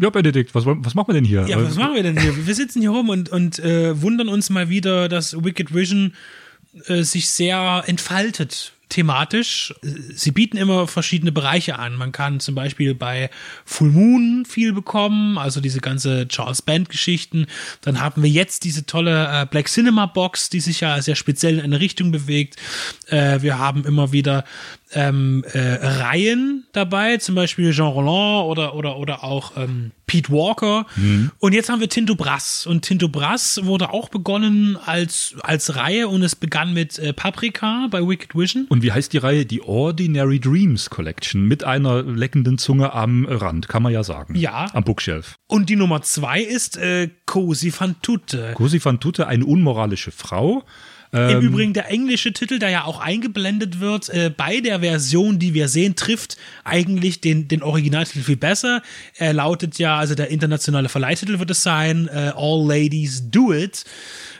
Ja, Benedikt, was, was machen wir denn hier? Ja, was machen wir denn hier? Wir sitzen hier rum und, und äh, wundern uns mal wieder, dass Wicked Vision äh, sich sehr entfaltet thematisch. Sie bieten immer verschiedene Bereiche an. Man kann zum Beispiel bei Full Moon viel bekommen, also diese ganze Charles Band Geschichten. Dann haben wir jetzt diese tolle äh, Black Cinema Box, die sich ja sehr speziell in eine Richtung bewegt. Äh, wir haben immer wieder ähm, äh, Reihen dabei, zum Beispiel Jean Roland oder, oder, oder auch ähm, Pete Walker. Mhm. Und jetzt haben wir Tinto Brass. Und Tinto Brass wurde auch begonnen als, als Reihe und es begann mit äh, Paprika bei Wicked Vision. Und wie heißt die Reihe? Die Ordinary Dreams Collection mit einer leckenden Zunge am Rand, kann man ja sagen. Ja. Am Bookshelf. Und die Nummer zwei ist äh, Cosi tutte. Cosi tutte, eine unmoralische Frau. Im ähm, Übrigen der englische Titel, der ja auch eingeblendet wird, äh, bei der Version, die wir sehen, trifft eigentlich den, den Originaltitel viel besser. Er lautet ja, also der internationale Verleihtitel wird es sein, äh, All Ladies Do It.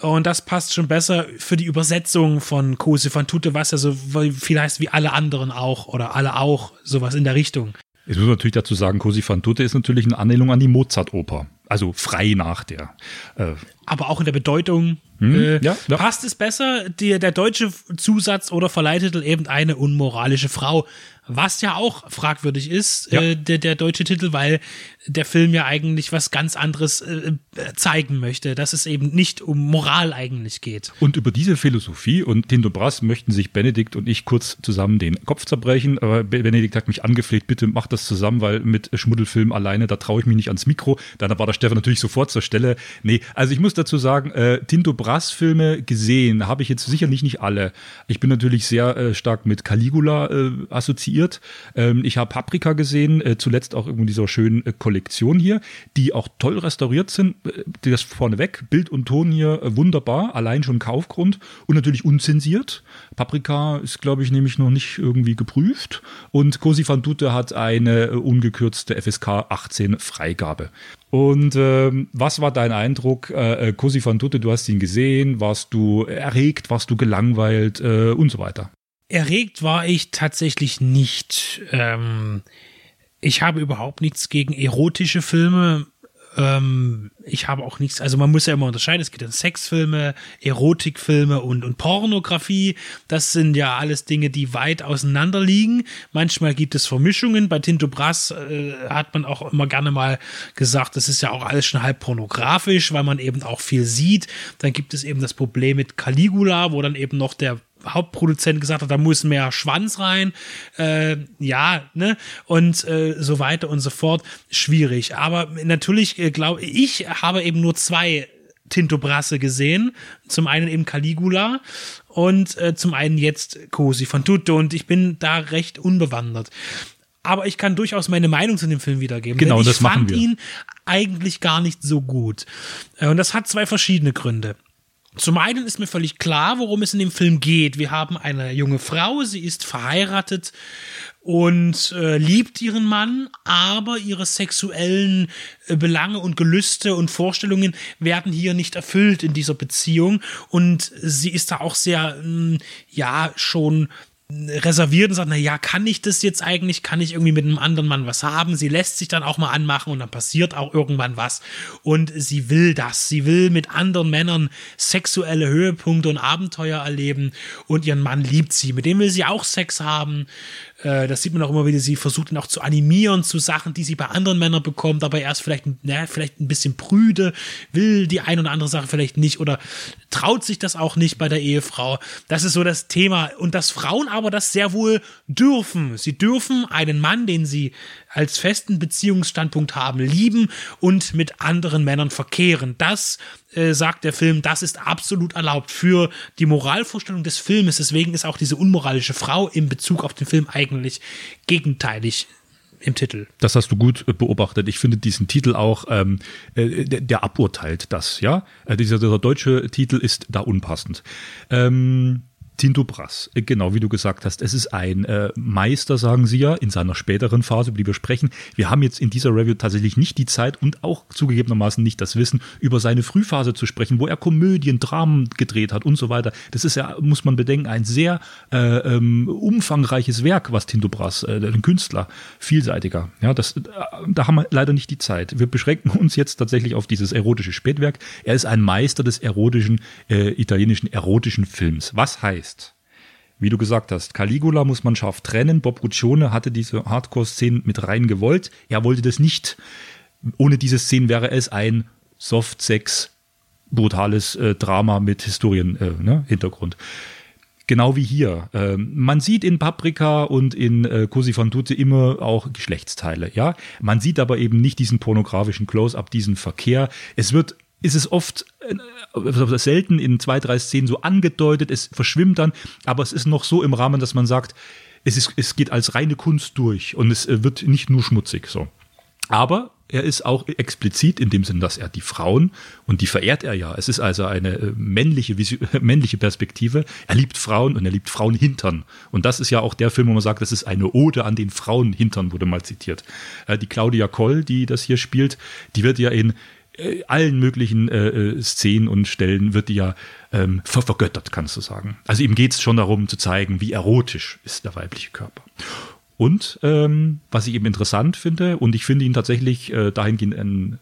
Und das passt schon besser für die Übersetzung von Kose van Tute, was ja so viel heißt wie alle anderen auch oder alle auch, sowas in der Richtung. Ich muss natürlich dazu sagen, Cosi fan tutte ist natürlich eine Anlehnung an die Mozart-Oper. Also frei nach der. Äh Aber auch in der Bedeutung hm, äh, ja, ja. passt es besser, die, der deutsche Zusatz oder Verleihtitel eben eine unmoralische Frau was ja auch fragwürdig ist, ja. äh, der, der deutsche Titel, weil der Film ja eigentlich was ganz anderes äh, zeigen möchte, dass es eben nicht um Moral eigentlich geht. Und über diese Philosophie und Tinto Brass möchten sich Benedikt und ich kurz zusammen den Kopf zerbrechen. Aber Benedikt hat mich angefleht, bitte mach das zusammen, weil mit Schmuddelfilm alleine, da traue ich mich nicht ans Mikro. Dann war der Stefan natürlich sofort zur Stelle. Nee, also ich muss dazu sagen, äh, Tinto Brass Filme gesehen habe ich jetzt sicherlich nicht alle. Ich bin natürlich sehr äh, stark mit Caligula äh, assoziiert. Ähm, ich habe Paprika gesehen, äh, zuletzt auch in dieser schönen äh, Kollektion hier, die auch toll restauriert sind. Äh, das vorneweg, Bild und Ton hier äh, wunderbar, allein schon Kaufgrund und natürlich unzensiert. Paprika ist, glaube ich, nämlich noch nicht irgendwie geprüft und Cosi van Dute hat eine ungekürzte FSK 18 Freigabe. Und ähm, was war dein Eindruck, äh, äh Cosi van Dute, du hast ihn gesehen, warst du erregt, warst du gelangweilt äh, und so weiter? Erregt war ich tatsächlich nicht. Ähm, ich habe überhaupt nichts gegen erotische Filme. Ähm, ich habe auch nichts, also man muss ja immer unterscheiden, es gibt ja Sexfilme, Erotikfilme und, und Pornografie. Das sind ja alles Dinge, die weit auseinander liegen. Manchmal gibt es Vermischungen. Bei Tinto Brass äh, hat man auch immer gerne mal gesagt, das ist ja auch alles schon halb pornografisch, weil man eben auch viel sieht. Dann gibt es eben das Problem mit Caligula, wo dann eben noch der Hauptproduzent gesagt hat, da muss mehr Schwanz rein, äh, ja, ne, und äh, so weiter und so fort. Schwierig. Aber natürlich äh, glaube ich, habe eben nur zwei Tinto Brasse gesehen. Zum einen eben Caligula und äh, zum einen jetzt Cosi von Tutto und ich bin da recht unbewandert. Aber ich kann durchaus meine Meinung zu dem Film wiedergeben. Genau, ich das machen wir. Ich fand ihn eigentlich gar nicht so gut. Äh, und das hat zwei verschiedene Gründe. Zum einen ist mir völlig klar, worum es in dem Film geht. Wir haben eine junge Frau, sie ist verheiratet und äh, liebt ihren Mann, aber ihre sexuellen äh, Belange und Gelüste und Vorstellungen werden hier nicht erfüllt in dieser Beziehung und sie ist da auch sehr, mh, hm, ja, schon reserviert und sagt, na ja, kann ich das jetzt eigentlich? Kann ich irgendwie mit einem anderen Mann was haben? Sie lässt sich dann auch mal anmachen und dann passiert auch irgendwann was. Und sie will das. Sie will mit anderen Männern sexuelle Höhepunkte und Abenteuer erleben und ihren Mann liebt sie. Mit dem will sie auch Sex haben. Äh, das sieht man auch immer wieder. Sie versucht ihn auch zu animieren zu Sachen, die sie bei anderen Männern bekommt, aber erst vielleicht, na, vielleicht ein bisschen prüde, will die ein oder andere Sache vielleicht nicht oder traut sich das auch nicht bei der Ehefrau. Das ist so das Thema. Und dass Frauen aber aber das sehr wohl dürfen. Sie dürfen einen Mann, den sie als festen Beziehungsstandpunkt haben, lieben und mit anderen Männern verkehren. Das äh, sagt der Film, das ist absolut erlaubt für die Moralvorstellung des Filmes. Deswegen ist auch diese unmoralische Frau im Bezug auf den Film eigentlich gegenteilig im Titel. Das hast du gut äh, beobachtet. Ich finde diesen Titel auch, ähm, äh, der, der, aburteilt das, ja. Äh, dieser, dieser, deutsche Titel ist da unpassend. Ähm, Tinto Brass, äh, genau wie du gesagt hast, es ist ein äh, Meister, sagen sie ja, in seiner späteren Phase, über die wir sprechen. Wir haben jetzt in dieser Review tatsächlich nicht die Zeit und auch zugegebenermaßen nicht das Wissen, über seine Frühphase zu sprechen, wo er Komödien, Dramen gedreht hat und so weiter. Das ist ja, muss man bedenken, ein sehr äh, ähm, umfangreiches Werk, was Tinto Brass, äh, ein Künstler, vielseitiger. Ja, das, äh, da haben wir leider nicht die Zeit. Wir beschränken uns jetzt tatsächlich auf dieses erotische Spätwerk. Er ist ein Meister des erotischen, äh, italienischen erotischen Films. Was heißt, heißt, wie du gesagt hast, Caligula muss man scharf trennen. Bob Ruccione hatte diese Hardcore-Szenen mit rein gewollt. Er wollte das nicht. Ohne diese Szenen wäre es ein Soft-Sex, brutales äh, Drama mit Historien-Hintergrund. Äh, ne, Genau wie hier. Ähm, man sieht in Paprika und in äh, Cosi fan tutte immer auch Geschlechtsteile, ja. Man sieht aber eben nicht diesen pornografischen Close-up, diesen Verkehr. Es wird ist es oft äh, selten in zwei, drei Szenen so angedeutet, es verschwimmt dann, aber es ist noch so im Rahmen, dass man sagt, es, ist, es geht als reine Kunst durch und es äh, wird nicht nur schmutzig so. Aber er ist auch explizit in dem Sinn, dass er die Frauen, und die verehrt er ja, es ist also eine äh, männliche, männliche Perspektive, er liebt Frauen und er liebt Frauenhintern. Und das ist ja auch der Film, wo man sagt, das ist eine Ode an den Frauenhintern, wurde mal zitiert. Die Claudia Koll, die das hier spielt, die wird ja in äh, allen möglichen äh, äh, Szenen und Stellen wird die ja ähm, ver vergöttert, kannst du sagen. Also ihm geht es schon darum zu zeigen, wie erotisch ist der weibliche Körper. Und ähm, was ich eben interessant finde, und ich finde ihn tatsächlich äh, dahingehend einen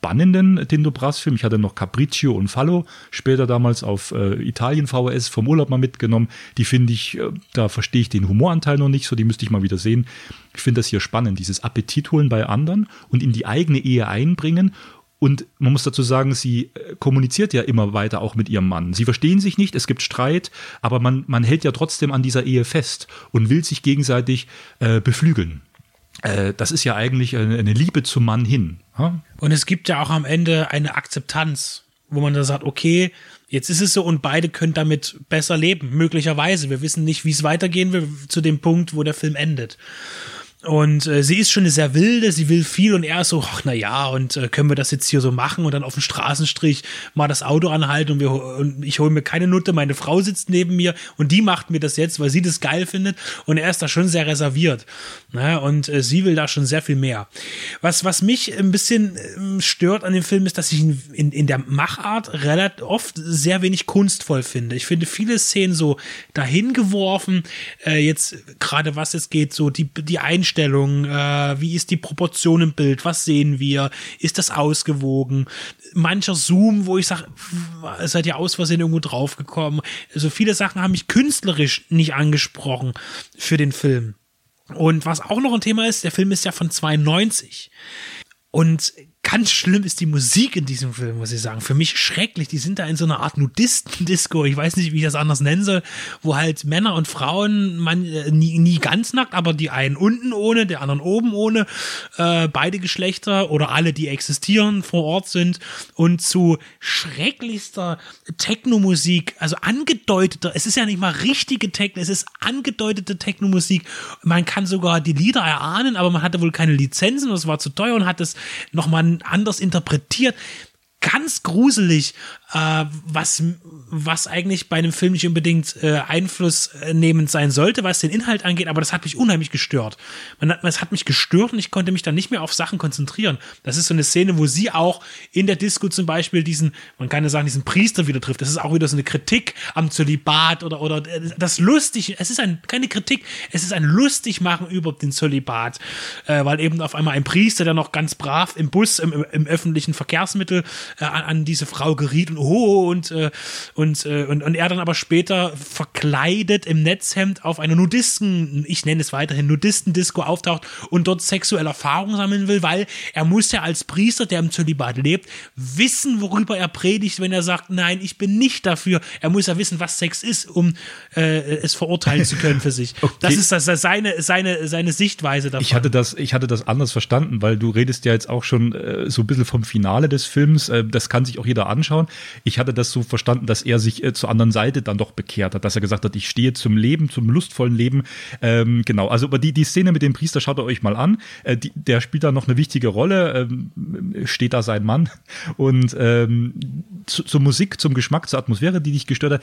spannenden Tinto Brass-Film. Ich hatte noch Capriccio und Fallo später damals auf äh, Italien VHS vom Urlaub mal mitgenommen. Die finde ich, äh, da verstehe ich den Humoranteil noch nicht so, die müsste ich mal wieder sehen. Ich finde das hier spannend, dieses Appetit holen bei anderen und in die eigene Ehe einbringen und man muss dazu sagen, sie äh, kommuniziert ja immer weiter auch mit ihrem Mann. Sie verstehen sich nicht, es gibt Streit, aber man, man hält ja trotzdem an dieser Ehe fest und will sich gegenseitig äh, beflügeln. Äh, das ist ja eigentlich eine, Liebe zum Mann hin. Ha? Und es gibt ja auch am Ende eine Akzeptanz, wo man da sagt, okay, jetzt ist es so und beide können damit besser leben, möglicherweise. Wir wissen nicht, wie es weitergehen will zu dem Punkt, wo der Film endet. Und äh, sie ist schon eine sehr wilde, sie will viel und er ist so, ach na ja, und äh, können wir das jetzt hier so machen und dann auf dem Straßenstrich mal das Auto anhalten und, wir, und ich hole mir keine Nutte, meine Frau sitzt neben mir und die macht mir das jetzt, weil sie das geil findet und er ist da schon sehr reserviert. Ne? Und äh, sie will da schon sehr viel mehr. Was, was mich ein bisschen äh, stört an dem Film ist, dass ich ihn in, in der Machart relativ oft sehr wenig kunstvoll finde. Ich finde viele Szenen so dahin geworfen, äh, jetzt gerade was es geht, so die, die Einstellung Einstellung, äh, wie ist die Proportion im Bild, was sehen wir, ist das ausgewogen, mancher Zoom, wo ich sage, seid ihr aus Versehen irgendwo draufgekommen. Also viele Sachen haben mich künstlerisch nicht angesprochen für den Film. Und was auch noch ein Thema ist, der Film ist ja von 92. Und ganz schlimm ist die Musik in diesem Film, muss ich sagen. Für mich schrecklich. Die sind da in so einer Art Nudisten-Disco. Ich weiß nicht, wie ich das anders nennen soll, wo halt Männer und Frauen, man äh, nie, nie ganz nackt, aber die einen unten ohne, der anderen oben ohne, äh, beide Geschlechter oder alle, die existieren, vor Ort sind und zu schrecklichster Techno-Musik, also angedeuteter, es ist ja nicht mal richtige Techno, es ist angedeutete Techno-Musik. Man kann sogar die Lieder erahnen, aber man hatte wohl keine Lizenzen, das war zu teuer und hat es nochmal anders interpretiert. Ganz gruselig äh, was, was eigentlich bei einem Film nicht unbedingt äh, einflussnehmend sein sollte, was den Inhalt angeht, aber das hat mich unheimlich gestört. Man hat, es hat mich gestört und ich konnte mich dann nicht mehr auf Sachen konzentrieren. Das ist so eine Szene, wo sie auch in der Disco zum Beispiel diesen, man kann ja sagen, diesen Priester wieder trifft. Das ist auch wieder so eine Kritik am Zölibat oder, oder das lustig, es ist ein, keine Kritik, es ist ein lustig machen über den Zölibat, äh, weil eben auf einmal ein Priester, der noch ganz brav im Bus, im, im öffentlichen Verkehrsmittel äh, an, an diese Frau geriet und oh, und, äh, und, äh, und, und er dann aber später verkleidet im Netzhemd auf einer Nudisten, ich nenne es weiterhin Nudistendisco auftaucht und dort sexuelle Erfahrungen sammeln will, weil er muss ja als Priester, der im Zölibat lebt, wissen, worüber er predigt, wenn er sagt, nein, ich bin nicht dafür. Er muss ja wissen, was Sex ist, um äh, es verurteilen zu können für sich. Okay. Das ist das, das seine, seine, seine Sichtweise davon. Ich hatte, das, ich hatte das anders verstanden, weil du redest ja jetzt auch schon äh, so ein bisschen vom Finale des Films. Äh, das kann sich auch jeder anschauen. Ich hatte das so verstanden, dass er sich äh, zur anderen Seite dann doch bekehrt hat, dass er gesagt hat, ich stehe zum Leben, zum lustvollen Leben. Ähm, genau, also aber die, die Szene mit dem Priester schaut ihr euch mal an. Äh, die, der spielt da noch eine wichtige Rolle, ähm, steht da sein Mann. Und ähm, zu, zur Musik, zum Geschmack, zur Atmosphäre, die dich gestört hat.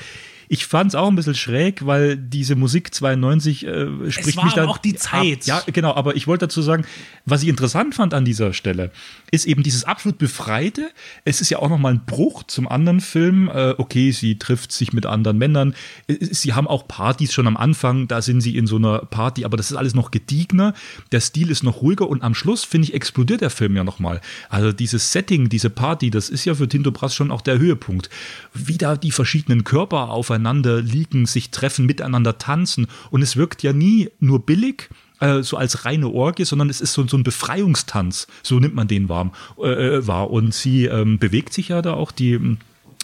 Ich fand es auch ein bisschen schräg, weil diese Musik 92 äh, spricht es war mich dann auch die Zeit. Ab. Ja, genau, aber ich wollte dazu sagen, was ich interessant fand an dieser Stelle, ist eben dieses absolut befreite. Es ist ja auch nochmal ein Bruch zum anderen Film. Äh, okay, sie trifft sich mit anderen Männern. Äh, sie haben auch Partys schon am Anfang, da sind sie in so einer Party, aber das ist alles noch gediegener. Der Stil ist noch ruhiger und am Schluss, finde ich, explodiert der Film ja nochmal. Also dieses Setting, diese Party, das ist ja für Tinto Brass schon auch der Höhepunkt. Wie da die verschiedenen Körper aufeinander liegen, sich treffen, miteinander tanzen und es wirkt ja nie nur billig, äh, so als reine Orgie, sondern es ist so, so ein Befreiungstanz, so nimmt man den warm, äh, äh wahr. Und sie ähm, bewegt sich ja da auch, die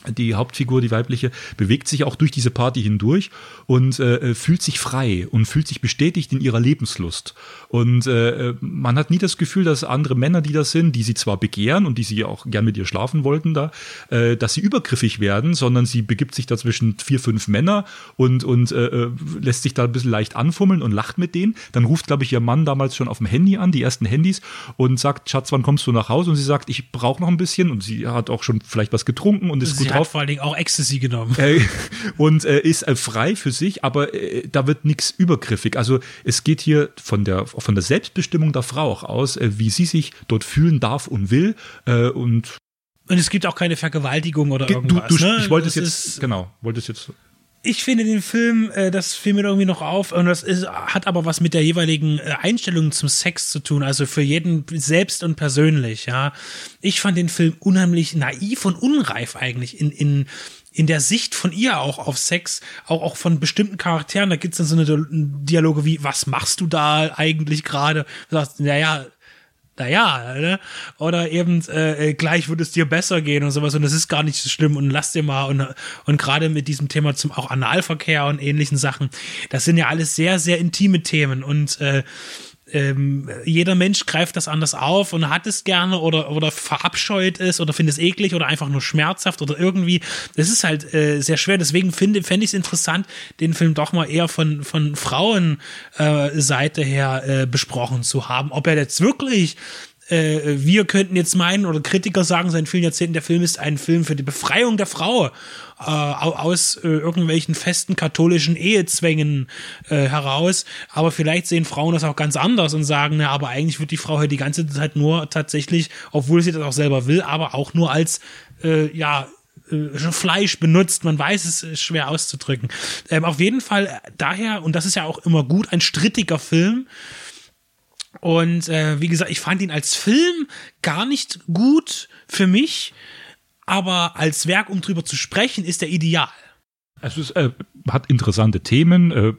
die Hauptfigur, die weibliche, bewegt sich auch durch diese Party hindurch und äh, fühlt sich frei und fühlt sich bestätigt in ihrer Lebenslust. Und äh, man hat nie das Gefühl, dass andere Männer, die das sind, die sie zwar begehren und die sie auch gern mit ihr schlafen wollten, da, äh, dass sie übergriffig werden, sondern sie begibt sich dazwischen vier, fünf Männer und, und äh, äh, lässt sich da ein bisschen leicht anfummeln und lacht mit denen. Dann ruft, glaube ich, ihr Mann damals schon auf dem Handy an, die ersten Handys, und sagt, Schatz, wann kommst du nach Hause? Und sie sagt, ich brauche noch ein bisschen. Und sie hat auch schon vielleicht was getrunken und ist sie gut hat vor allen Dingen auch Ecstasy genommen. Äh, und äh, ist äh, frei für sich, aber äh, da wird nichts übergriffig. Also es geht hier von der, von der Selbstbestimmung der Frau auch aus, äh, wie sie sich dort fühlen darf und will. Äh, und und es gibt auch keine Vergewaltigung oder irgendwas. Du, du, ne? Ich wollte es jetzt, genau, wollte es jetzt ich finde den Film, äh, das fiel mir irgendwie noch auf, und das ist, hat aber was mit der jeweiligen äh, Einstellung zum Sex zu tun, also für jeden selbst und persönlich, ja. Ich fand den Film unheimlich naiv und unreif eigentlich in, in, in der Sicht von ihr auch auf Sex, auch, auch von bestimmten Charakteren. Da gibt's dann so eine Dialoge wie, was machst du da eigentlich gerade? Du sagst, naja, naja, ne? oder eben äh, äh, gleich wird es dir besser gehen und sowas und das ist gar nicht so schlimm und lass dir mal und, und gerade mit diesem Thema zum auch Analverkehr und ähnlichen Sachen, das sind ja alles sehr, sehr intime Themen und äh, ähm, jeder Mensch greift das anders auf und hat es gerne oder, oder verabscheut es oder findet es eklig oder einfach nur schmerzhaft oder irgendwie. Das ist halt äh, sehr schwer. Deswegen finde fände ich es interessant, den Film doch mal eher von, von Frauenseite äh, her äh, besprochen zu haben. Ob er jetzt wirklich äh, wir könnten jetzt meinen oder Kritiker sagen seit vielen Jahrzehnten, der Film ist ein Film für die Befreiung der Frau äh, aus äh, irgendwelchen festen katholischen Ehezwängen äh, heraus. Aber vielleicht sehen Frauen das auch ganz anders und sagen, na, aber eigentlich wird die Frau halt die ganze Zeit nur tatsächlich, obwohl sie das auch selber will, aber auch nur als, äh, ja, äh, Fleisch benutzt. Man weiß es ist schwer auszudrücken. Ähm, auf jeden Fall daher, und das ist ja auch immer gut, ein strittiger Film. Und äh, wie gesagt, ich fand ihn als Film gar nicht gut für mich aber als Werk, um drüber zu sprechen, ist er ideal. Es ist, äh, hat interessante Themen, äh,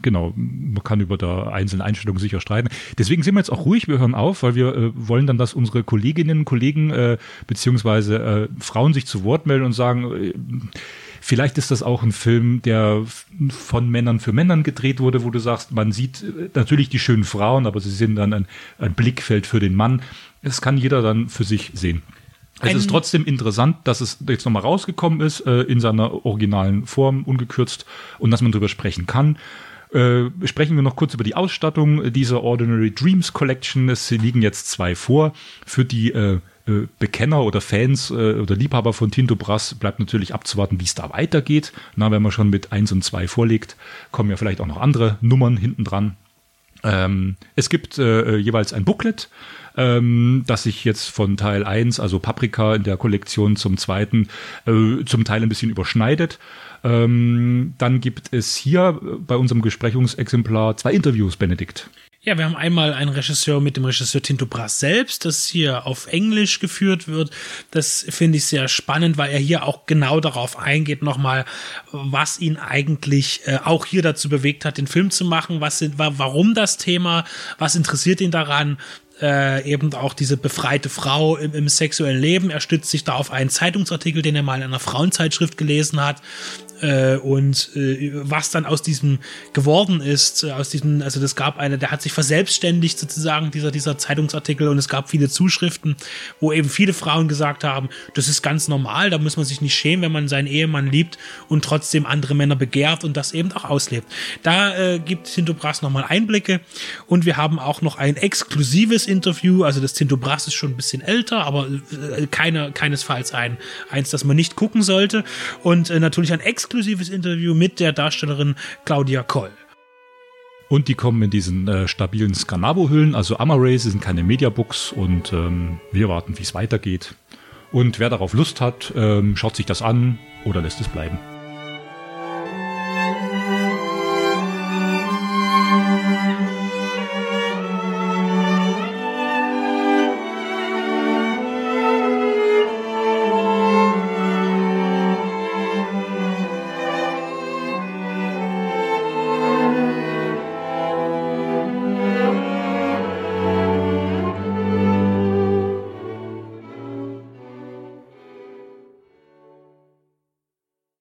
genau, man kann über der einzelnen Einstellung sicher streiten. Deswegen sind wir jetzt auch ruhig, wir hören auf, weil wir äh, wollen dann, dass unsere Kolleginnen und Kollegen äh, beziehungsweise äh, Frauen sich zu Wort melden und sagen, äh, vielleicht ist das auch ein Film, der von Männern für Männern gedreht wurde, wo du sagst, man sieht äh, natürlich die schönen Frauen, aber sie sind dann ein, ein Blickfeld für den Mann. Das kann jeder dann für sich sehen. Es ist trotzdem interessant, dass es jetzt nochmal rausgekommen ist, äh, in seiner originalen Form, ungekürzt, und dass man darüber sprechen kann. Äh, sprechen wir noch kurz über die Ausstattung dieser Ordinary Dreams Collection. Es liegen jetzt zwei vor. Für die äh, äh Bekenner oder Fans äh, oder Liebhaber von Tinto Brass bleibt natürlich abzuwarten, wie es da weitergeht. Na, wenn man schon mit eins und zwei vorlegt, kommen ja vielleicht auch noch andere Nummern hinten dran. Ähm, es gibt äh, jeweils ein Booklet ähm, das sich jetzt von Teil 1, also Paprika in der Kollektion zum zweiten, äh, zum Teil ein bisschen überschneidet. Ähm, dann gibt es hier bei unserem Besprechungsexemplar zwei Interviews, Benedikt. Ja, wir haben einmal einen Regisseur mit dem Regisseur Tinto Brass selbst, das hier auf Englisch geführt wird. Das finde ich sehr spannend, weil er hier auch genau darauf eingeht, nochmal, was ihn eigentlich äh, auch hier dazu bewegt hat, den Film zu machen, was sind, warum das Thema, was interessiert ihn daran, äh, eben auch diese befreite Frau im, im, sexuellen Leben. Er stützt sich da auf einen Zeitungsartikel, den er mal in einer Frauenzeitschrift gelesen hat. Äh, und äh, was dann aus diesem geworden ist, äh, aus diesem, also das gab eine, der hat sich verselbstständigt sozusagen, dieser, dieser Zeitungsartikel und es gab viele Zuschriften, wo eben viele Frauen gesagt haben, das ist ganz normal, da muss man sich nicht schämen, wenn man seinen Ehemann liebt und trotzdem andere Männer begehrt und das eben auch auslebt. Da äh, gibt Tinto Brass nochmal Einblicke und wir haben auch noch ein exklusives Interview, also das Tinto Brass ist schon ein bisschen älter, aber äh, keine, keinesfalls ein, eins, das man nicht gucken sollte und äh, natürlich ein exklusives exklusives Interview mit der Darstellerin Claudia Koll. Und die kommen in diesen äh, stabilen Scanavo-Hüllen, also Amarays, sind keine Mediabooks und ähm, wir warten, wie es weitergeht. Und wer darauf Lust hat, ähm, schaut sich das an oder lässt es bleiben.